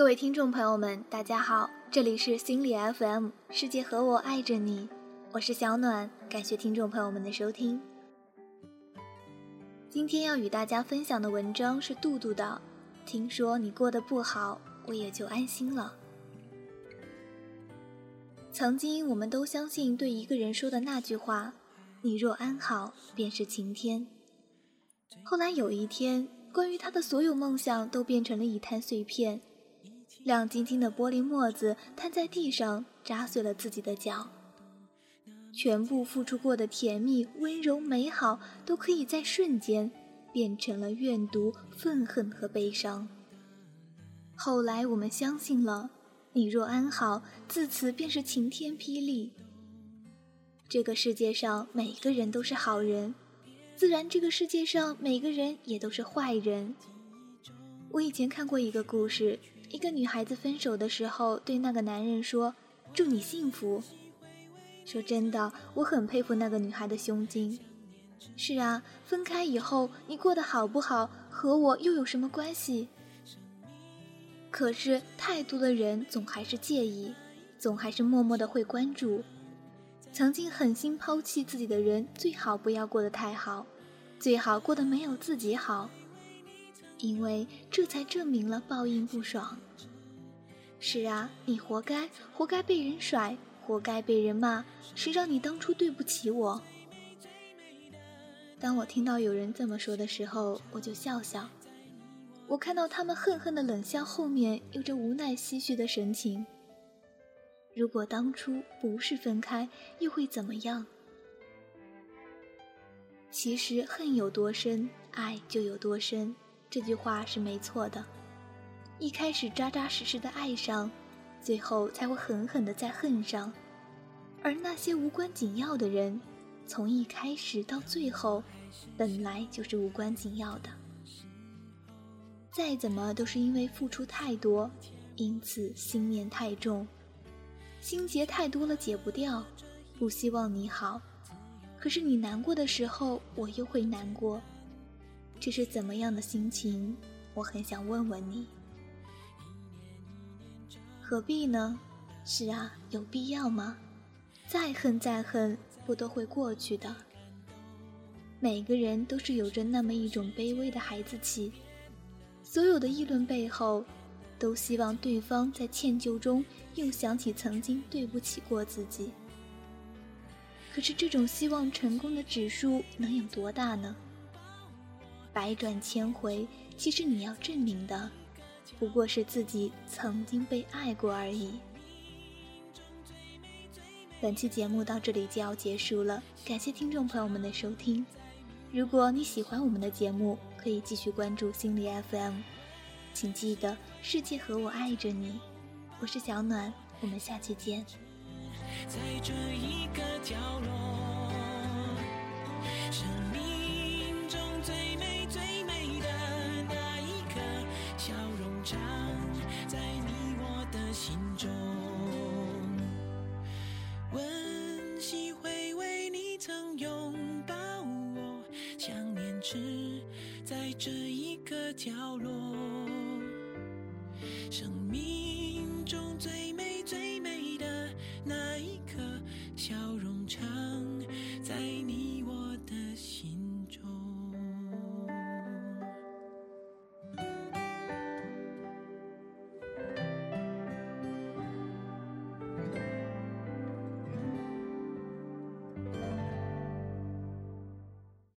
各位听众朋友们，大家好，这里是心理 FM，世界和我爱着你，我是小暖，感谢听众朋友们的收听。今天要与大家分享的文章是杜杜的，听说你过得不好，我也就安心了。曾经我们都相信对一个人说的那句话：“你若安好，便是晴天。”后来有一天，关于他的所有梦想都变成了一滩碎片。亮晶晶的玻璃沫子摊在地上，扎碎了自己的脚。全部付出过的甜蜜、温柔、美好，都可以在瞬间变成了怨毒、愤恨和悲伤。后来我们相信了，你若安好，自此便是晴天霹雳。这个世界上每个人都是好人，自然这个世界上每个人也都是坏人。我以前看过一个故事。一个女孩子分手的时候，对那个男人说：“祝你幸福。”说真的，我很佩服那个女孩的胸襟。是啊，分开以后你过得好不好，和我又有什么关系？可是太多的人总还是介意，总还是默默的会关注。曾经狠心抛弃自己的人，最好不要过得太好，最好过得没有自己好。因为这才证明了报应不爽。是啊，你活该，活该被人甩，活该被人骂。谁让你当初对不起我？当我听到有人这么说的时候，我就笑笑。我看到他们恨恨的冷笑，后面有着无奈唏嘘的神情。如果当初不是分开，又会怎么样？其实恨有多深，爱就有多深。这句话是没错的，一开始扎扎实实的爱上，最后才会狠狠的在恨上。而那些无关紧要的人，从一开始到最后，本来就是无关紧要的。再怎么都是因为付出太多，因此心念太重，心结太多了解不掉，不希望你好，可是你难过的时候，我又会难过。这是怎么样的心情？我很想问问你。何必呢？是啊，有必要吗？再恨再恨，不都会过去的。每个人都是有着那么一种卑微的孩子气，所有的议论背后，都希望对方在歉疚中又想起曾经对不起过自己。可是这种希望成功的指数能有多大呢？百转千回，其实你要证明的，不过是自己曾经被爱过而已。本期节目到这里就要结束了，感谢听众朋友们的收听。如果你喜欢我们的节目，可以继续关注心理 FM。请记得，世界和我爱着你。我是小暖，我们下期见。在这一个角落。心中温习回味你曾拥抱我想念只在这一个角落生命